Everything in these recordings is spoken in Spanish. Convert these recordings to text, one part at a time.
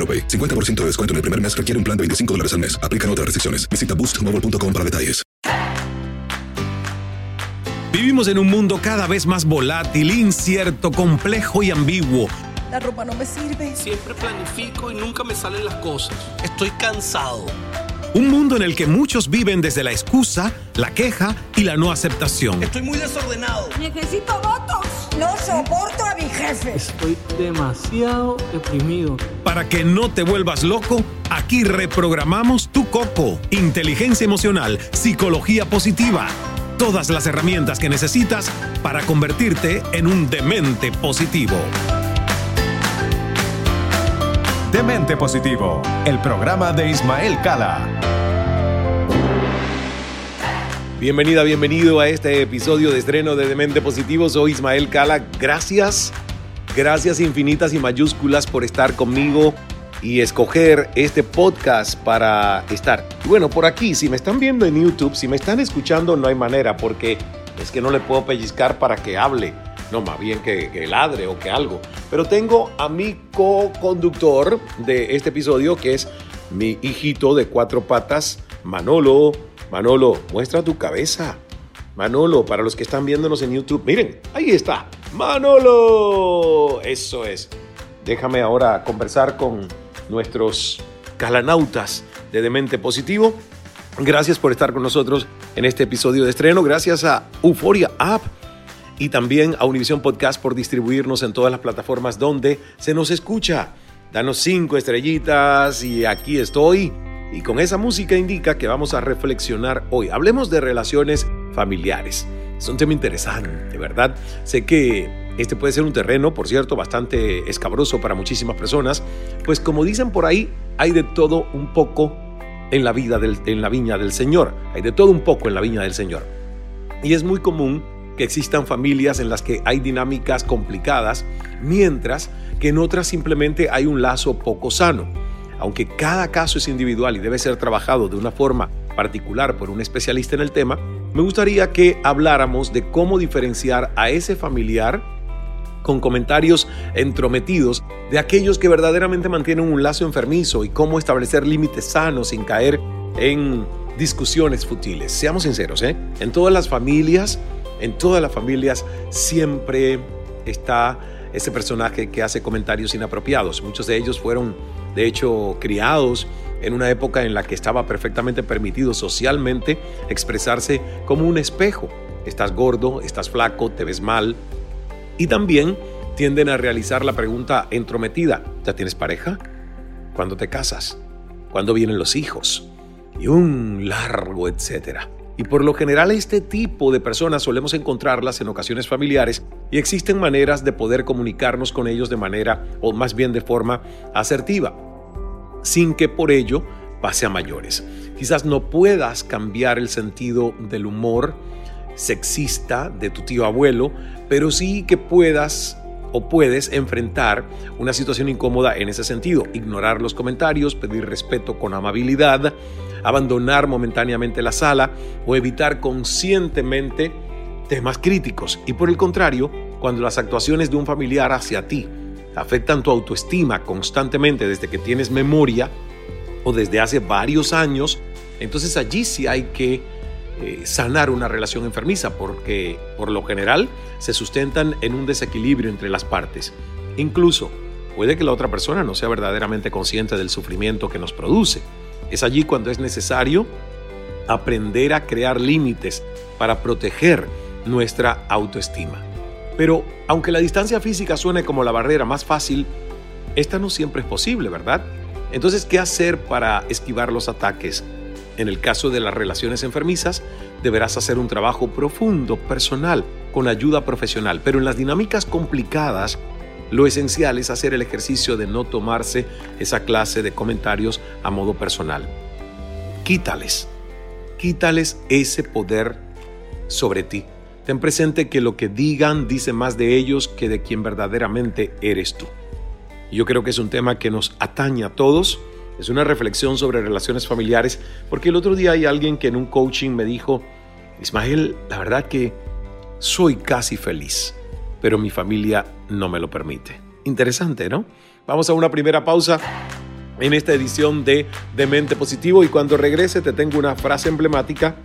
AroPay. 50% de descuento en el primer mes requiere un plan de 25 dólares al mes. Aplican otras restricciones. Visita boostmobile.com para detalles. Vivimos en un mundo cada vez más volátil, incierto, complejo y ambiguo. La ropa no me sirve. Siempre planifico y nunca me salen las cosas. Estoy cansado. Un mundo en el que muchos viven desde la excusa, la queja y la no aceptación. Estoy muy desordenado. Necesito votos. No soporto a mi jefe. Estoy demasiado deprimido. Para que no te vuelvas loco, aquí reprogramamos tu coco. Inteligencia emocional, psicología positiva. Todas las herramientas que necesitas para convertirte en un demente positivo. Demente Positivo, el programa de Ismael Cala. Bienvenida, bienvenido a este episodio de estreno de Demente Positivo. Soy Ismael Cala. Gracias, gracias infinitas y mayúsculas por estar conmigo y escoger este podcast para estar. Bueno, por aquí, si me están viendo en YouTube, si me están escuchando, no hay manera porque es que no le puedo pellizcar para que hable. No, más bien que, que ladre o que algo. Pero tengo a mi co-conductor de este episodio, que es mi hijito de cuatro patas, Manolo. Manolo, muestra tu cabeza. Manolo, para los que están viéndonos en YouTube, miren, ahí está. Manolo. Eso es. Déjame ahora conversar con nuestros calanautas de Demente Positivo. Gracias por estar con nosotros en este episodio de estreno. Gracias a Euforia App y también a Univision Podcast por distribuirnos en todas las plataformas donde se nos escucha. Danos cinco estrellitas y aquí estoy. Y con esa música indica que vamos a reflexionar hoy. Hablemos de relaciones familiares. Es un tema interesante, ¿verdad? Sé que este puede ser un terreno, por cierto, bastante escabroso para muchísimas personas, pues como dicen por ahí, hay de todo un poco en la vida en la viña del Señor. Hay de todo un poco en la viña del Señor. Y es muy común que existan familias en las que hay dinámicas complicadas, mientras que en otras simplemente hay un lazo poco sano. Aunque cada caso es individual y debe ser trabajado de una forma particular por un especialista en el tema, me gustaría que habláramos de cómo diferenciar a ese familiar con comentarios entrometidos de aquellos que verdaderamente mantienen un lazo enfermizo y cómo establecer límites sanos sin caer en discusiones futiles. Seamos sinceros, ¿eh? En todas las familias, en todas las familias siempre está ese personaje que hace comentarios inapropiados. Muchos de ellos fueron, de hecho, criados en una época en la que estaba perfectamente permitido socialmente expresarse como un espejo. Estás gordo, estás flaco, te ves mal. Y también tienden a realizar la pregunta entrometida, ¿ya tienes pareja? ¿Cuándo te casas? ¿Cuándo vienen los hijos? Y un largo etcétera. Y por lo general este tipo de personas solemos encontrarlas en ocasiones familiares y existen maneras de poder comunicarnos con ellos de manera, o más bien de forma asertiva, sin que por ello pase a mayores. Quizás no puedas cambiar el sentido del humor sexista de tu tío abuelo, pero sí que puedas o puedes enfrentar una situación incómoda en ese sentido, ignorar los comentarios, pedir respeto con amabilidad, abandonar momentáneamente la sala o evitar conscientemente temas críticos. Y por el contrario, cuando las actuaciones de un familiar hacia ti afectan tu autoestima constantemente desde que tienes memoria o desde hace varios años, entonces allí sí hay que eh, sanar una relación enfermiza porque por lo general se sustentan en un desequilibrio entre las partes. Incluso puede que la otra persona no sea verdaderamente consciente del sufrimiento que nos produce. Es allí cuando es necesario aprender a crear límites para proteger nuestra autoestima. Pero aunque la distancia física suene como la barrera más fácil, esta no siempre es posible, ¿verdad? Entonces, ¿qué hacer para esquivar los ataques en el caso de las relaciones enfermizas, deberás hacer un trabajo profundo, personal, con ayuda profesional. Pero en las dinámicas complicadas, lo esencial es hacer el ejercicio de no tomarse esa clase de comentarios a modo personal. Quítales, quítales ese poder sobre ti. Ten presente que lo que digan dice más de ellos que de quien verdaderamente eres tú. Yo creo que es un tema que nos atañe a todos es una reflexión sobre relaciones familiares, porque el otro día hay alguien que en un coaching me dijo, Ismael, la verdad que soy casi feliz, pero mi familia no me lo permite. Interesante, ¿no? Vamos a una primera pausa en esta edición de Demente Positivo y cuando regrese te tengo una frase emblemática,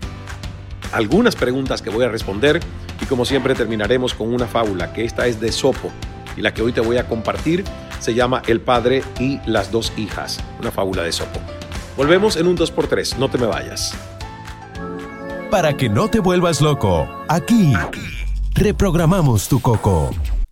algunas preguntas que voy a responder y como siempre terminaremos con una fábula, que esta es de Sopo y la que hoy te voy a compartir se llama El padre y las dos hijas, una fábula de Sopo. Volvemos en un 2x3, no te me vayas. Para que no te vuelvas loco, aquí, reprogramamos tu coco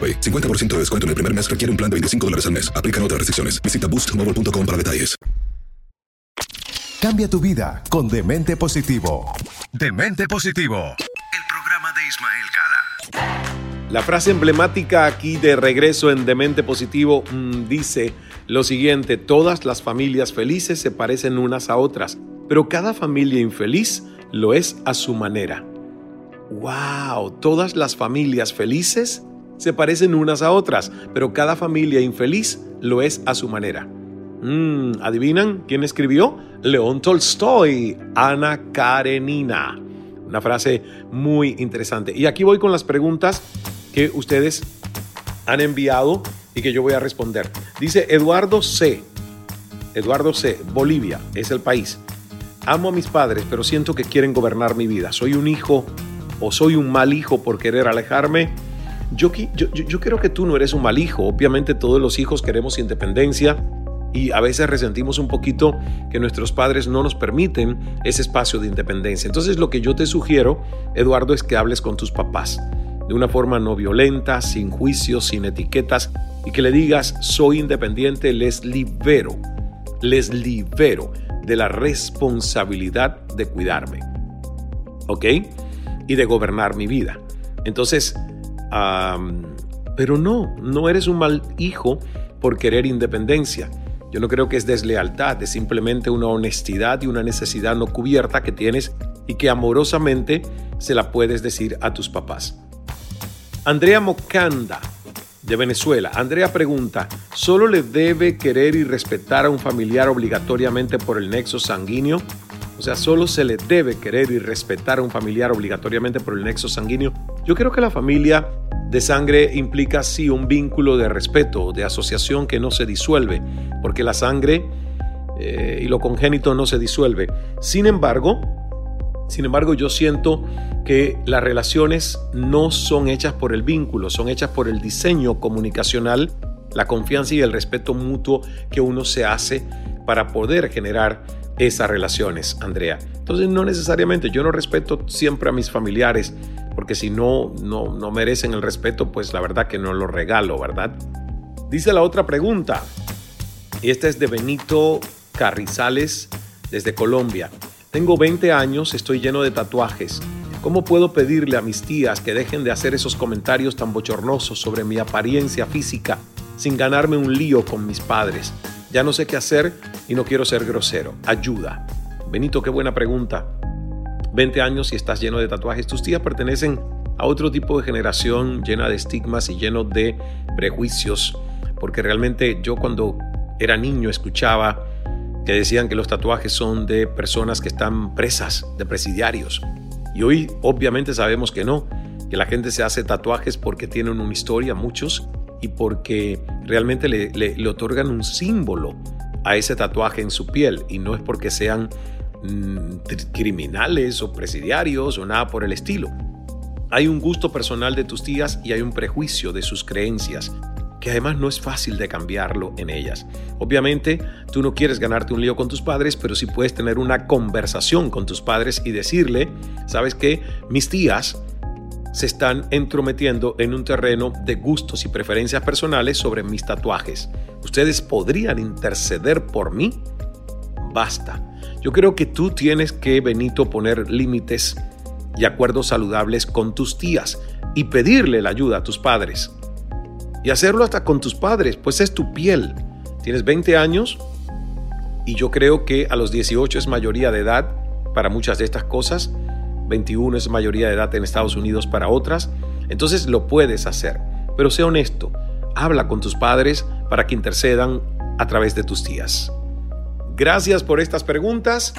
50% de descuento en el primer mes requiere un plan de 25 dólares al mes. Aplican otras restricciones. Visita boostmobile.com para detalles. Cambia tu vida con Demente Positivo. Demente Positivo. El programa de Ismael Cala. La frase emblemática aquí de regreso en Demente Positivo mmm, dice lo siguiente, todas las familias felices se parecen unas a otras, pero cada familia infeliz lo es a su manera. ¡Wow! Todas las familias felices se parecen unas a otras, pero cada familia infeliz lo es a su manera. Mm, ¿Adivinan quién escribió? León Tolstoy, Ana Karenina. Una frase muy interesante. Y aquí voy con las preguntas que ustedes han enviado y que yo voy a responder. Dice Eduardo C. Eduardo C. Bolivia es el país. Amo a mis padres, pero siento que quieren gobernar mi vida. Soy un hijo o soy un mal hijo por querer alejarme yo, yo, creo que tú no eres un mal hijo. Obviamente todos los hijos queremos independencia y a veces resentimos un poquito que nuestros padres no nos permiten ese espacio de independencia. Entonces lo que yo te sugiero, Eduardo, es que hables con tus papás de una forma no violenta, sin juicios, sin etiquetas y que le digas, soy independiente, les libero, les libero de la responsabilidad de cuidarme, ¿ok? Y de gobernar mi vida. Entonces, pero no, no eres un mal hijo por querer independencia. Yo no creo que es deslealtad, es simplemente una honestidad y una necesidad no cubierta que tienes y que amorosamente se la puedes decir a tus papás. Andrea Mocanda, de Venezuela. Andrea pregunta, ¿solo le debe querer y respetar a un familiar obligatoriamente por el nexo sanguíneo? O sea, solo se le debe querer y respetar a un familiar obligatoriamente por el nexo sanguíneo. Yo creo que la familia de sangre implica sí un vínculo de respeto, de asociación que no se disuelve, porque la sangre eh, y lo congénito no se disuelve. Sin embargo, sin embargo, yo siento que las relaciones no son hechas por el vínculo, son hechas por el diseño comunicacional, la confianza y el respeto mutuo que uno se hace para poder generar esas relaciones, Andrea. Entonces, no necesariamente, yo no respeto siempre a mis familiares, porque si no, no, no merecen el respeto, pues la verdad que no lo regalo, ¿verdad? Dice la otra pregunta, y esta es de Benito Carrizales desde Colombia. Tengo 20 años, estoy lleno de tatuajes. ¿Cómo puedo pedirle a mis tías que dejen de hacer esos comentarios tan bochornosos sobre mi apariencia física sin ganarme un lío con mis padres? Ya no sé qué hacer y no quiero ser grosero. Ayuda. Benito, qué buena pregunta. 20 años y estás lleno de tatuajes. Tus tías pertenecen a otro tipo de generación llena de estigmas y lleno de prejuicios. Porque realmente yo cuando era niño escuchaba que decían que los tatuajes son de personas que están presas, de presidiarios. Y hoy obviamente sabemos que no, que la gente se hace tatuajes porque tienen una historia, muchos, y porque realmente le, otorgan un símbolo a ese tatuaje en su piel, y no es porque sean mm, criminales o presidiarios o nada por el estilo. Hay un gusto personal de tus tías y hay un prejuicio de sus creencias que además no es fácil de cambiarlo en ellas. Obviamente, tú no quieres ganarte un lío con tus padres, pero sí puedes tener una conversación con tus padres y decirle, sabes que mis tías se están entrometiendo en un terreno de gustos y preferencias personales sobre mis tatuajes. ¿Ustedes podrían interceder por mí? Basta. Yo creo que tú tienes que, Benito, poner límites y acuerdos saludables con tus tías y pedirle la ayuda a tus padres y hacerlo hasta con tus padres, pues es tu piel. Tienes 20 años y yo creo que a los 18 es mayoría de edad para muchas de estas cosas, 21 es mayoría de edad en Estados Unidos para otras, entonces lo puedes hacer, pero sé honesto, habla con tus padres para que intercedan a través de tus tías. Gracias por estas preguntas.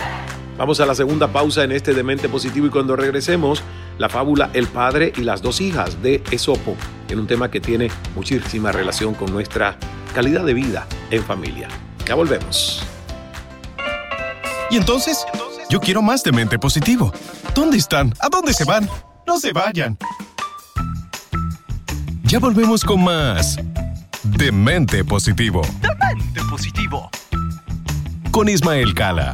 Vamos a la segunda pausa en este Demente Positivo y cuando regresemos, la fábula El Padre y las dos hijas de Esopo, en un tema que tiene muchísima relación con nuestra calidad de vida en familia. Ya volvemos. Y entonces, yo quiero más Demente Positivo. ¿Dónde están? ¿A dónde se van? No se vayan. Ya volvemos con más Demente Positivo. Demente Positivo. Con Ismael Cala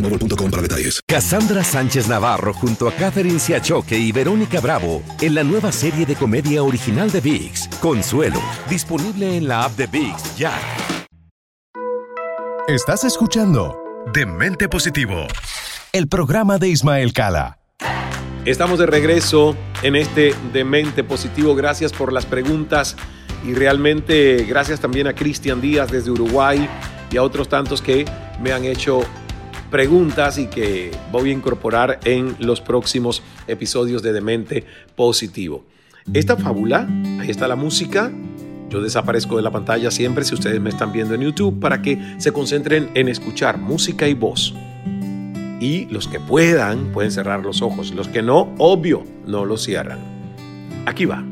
para detalles. Cassandra Sánchez Navarro junto a Catherine Siachoque y Verónica Bravo en la nueva serie de comedia original de VIX, Consuelo, disponible en la app de VIX ya. Estás escuchando Demente Positivo, el programa de Ismael Cala. Estamos de regreso en este Demente Positivo. Gracias por las preguntas y realmente gracias también a Cristian Díaz desde Uruguay y a otros tantos que me han hecho preguntas y que voy a incorporar en los próximos episodios de Demente Positivo. Esta fábula, ahí está la música, Yo desaparezco de la pantalla siempre si ustedes me están viendo en YouTube para que se concentren en escuchar música y voz. Y los que puedan pueden cerrar los ojos, los que no, obvio, no los cierran. Aquí va.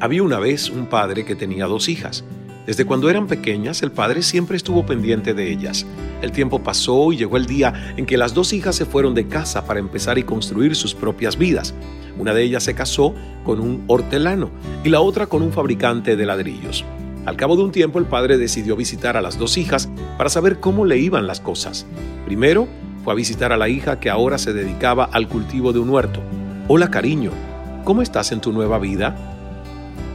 Había una vez un padre que tenía dos hijas. Desde cuando eran pequeñas, el padre siempre estuvo pendiente de ellas. El tiempo pasó y llegó el día en que las dos hijas se fueron de casa para empezar y construir sus propias vidas. Una de ellas se casó con un hortelano y la otra con un fabricante de ladrillos. Al cabo de un tiempo el padre decidió visitar a las dos hijas para saber cómo le iban las cosas. Primero fue a visitar a la hija que ahora se dedicaba al cultivo de un huerto. Hola cariño, ¿cómo estás en tu nueva vida?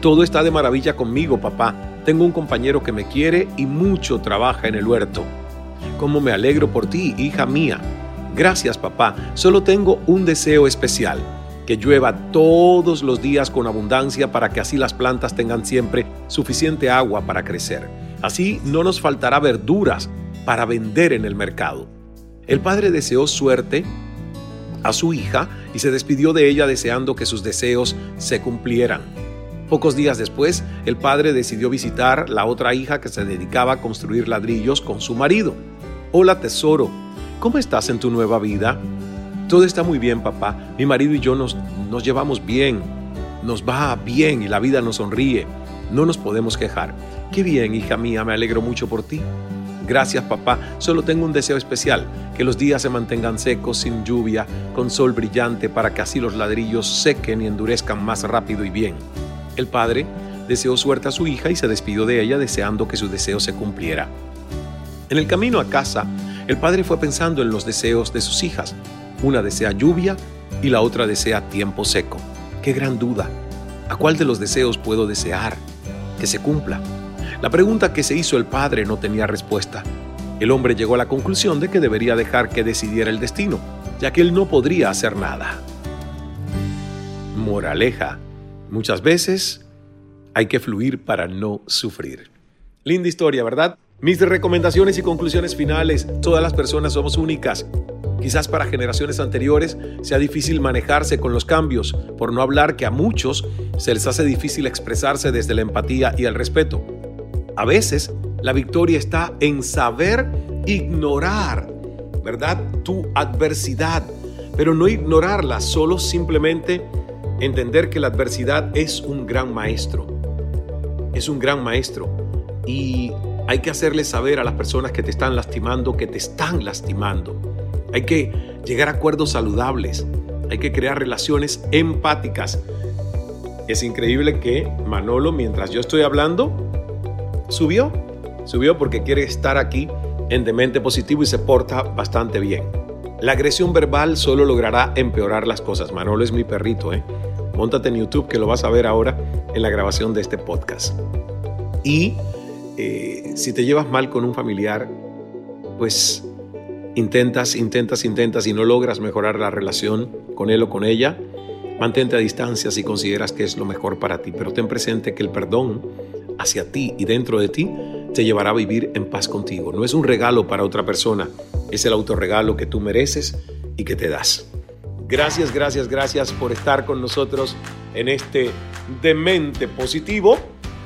Todo está de maravilla conmigo, papá. Tengo un compañero que me quiere y mucho trabaja en el huerto. Cómo me alegro por ti, hija mía. Gracias, papá. Solo tengo un deseo especial, que llueva todos los días con abundancia para que así las plantas tengan siempre suficiente agua para crecer. Así no nos faltará verduras para vender en el mercado. El padre deseó suerte a su hija y se despidió de ella deseando que sus deseos se cumplieran. Pocos días después, el padre decidió visitar la otra hija que se dedicaba a construir ladrillos con su marido. Hola tesoro, ¿cómo estás en tu nueva vida? Todo está muy bien, papá. Mi marido y yo nos, nos llevamos bien. Nos va bien y la vida nos sonríe. No nos podemos quejar. Qué bien, hija mía, me alegro mucho por ti. Gracias, papá. Solo tengo un deseo especial, que los días se mantengan secos, sin lluvia, con sol brillante, para que así los ladrillos sequen y endurezcan más rápido y bien. El padre deseó suerte a su hija y se despidió de ella deseando que su deseo se cumpliera. En el camino a casa, el padre fue pensando en los deseos de sus hijas. Una desea lluvia y la otra desea tiempo seco. Qué gran duda. ¿A cuál de los deseos puedo desear que se cumpla? La pregunta que se hizo el padre no tenía respuesta. El hombre llegó a la conclusión de que debería dejar que decidiera el destino, ya que él no podría hacer nada. Moraleja. Muchas veces hay que fluir para no sufrir. Linda historia, ¿verdad? Mis recomendaciones y conclusiones finales. Todas las personas somos únicas. Quizás para generaciones anteriores sea difícil manejarse con los cambios, por no hablar que a muchos se les hace difícil expresarse desde la empatía y el respeto. A veces la victoria está en saber ignorar, ¿verdad? Tu adversidad, pero no ignorarla, solo simplemente entender que la adversidad es un gran maestro. Es un gran maestro. Y hay que hacerle saber a las personas que te están lastimando que te están lastimando. Hay que llegar a acuerdos saludables. Hay que crear relaciones empáticas. Es increíble que Manolo, mientras yo estoy hablando, subió. Subió porque quiere estar aquí en Demente Positivo y se porta bastante bien. La agresión verbal solo logrará empeorar las cosas. Manolo es mi perrito, ¿eh? Móntate en YouTube que lo vas a ver ahora en la grabación de este podcast. Y eh, si te llevas mal con un familiar, pues intentas, intentas, intentas y no logras mejorar la relación con él o con ella, mantente a distancia si consideras que es lo mejor para ti, pero ten presente que el perdón hacia ti y dentro de ti te llevará a vivir en paz contigo. No es un regalo para otra persona, es el autorregalo que tú mereces y que te das. Gracias, gracias, gracias por estar con nosotros en este demente positivo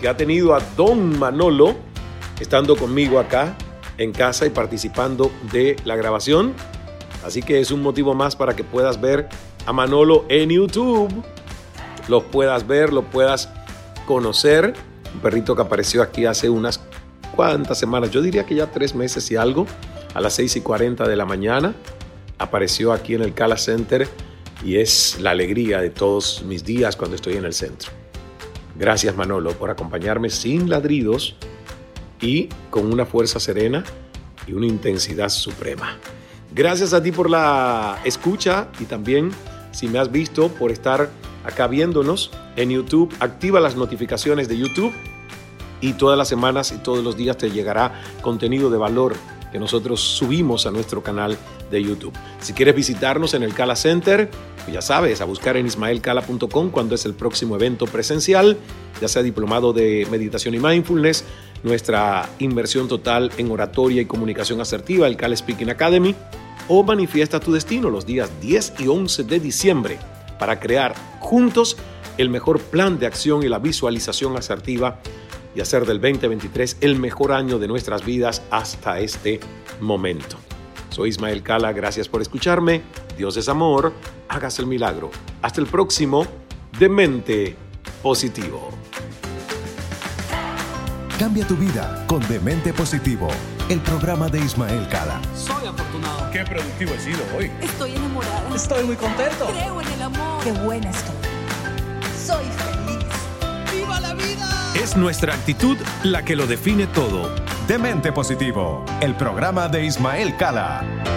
que ha tenido a Don Manolo estando conmigo acá en casa y participando de la grabación. Así que es un motivo más para que puedas ver a Manolo en YouTube. Lo puedas ver, lo puedas conocer. Un perrito que apareció aquí hace unas cuantas semanas, yo diría que ya tres meses y algo, a las 6 y 40 de la mañana apareció aquí en el Cala Center y es la alegría de todos mis días cuando estoy en el centro. Gracias Manolo por acompañarme sin ladridos y con una fuerza serena y una intensidad suprema. Gracias a ti por la escucha y también si me has visto por estar acá viéndonos en YouTube. Activa las notificaciones de YouTube y todas las semanas y todos los días te llegará contenido de valor que nosotros subimos a nuestro canal de YouTube. Si quieres visitarnos en el Cala Center, pues ya sabes, a buscar en ismaelcala.com cuando es el próximo evento presencial, ya sea diplomado de meditación y mindfulness, nuestra inversión total en oratoria y comunicación asertiva, el Cala Speaking Academy, o manifiesta tu destino los días 10 y 11 de diciembre para crear juntos el mejor plan de acción y la visualización asertiva y hacer del 2023 el mejor año de nuestras vidas hasta este momento. Soy Ismael Cala, gracias por escucharme. Dios es amor, hagas el milagro. Hasta el próximo, de mente positivo. Cambia tu vida con Demente Positivo, el programa de Ismael Cala. Soy afortunado. Qué productivo he sido hoy. Estoy enamorada. Estoy muy contento. Creo en el amor. Qué buena estoy. Es nuestra actitud la que lo define todo. Demente Positivo, el programa de Ismael Cala.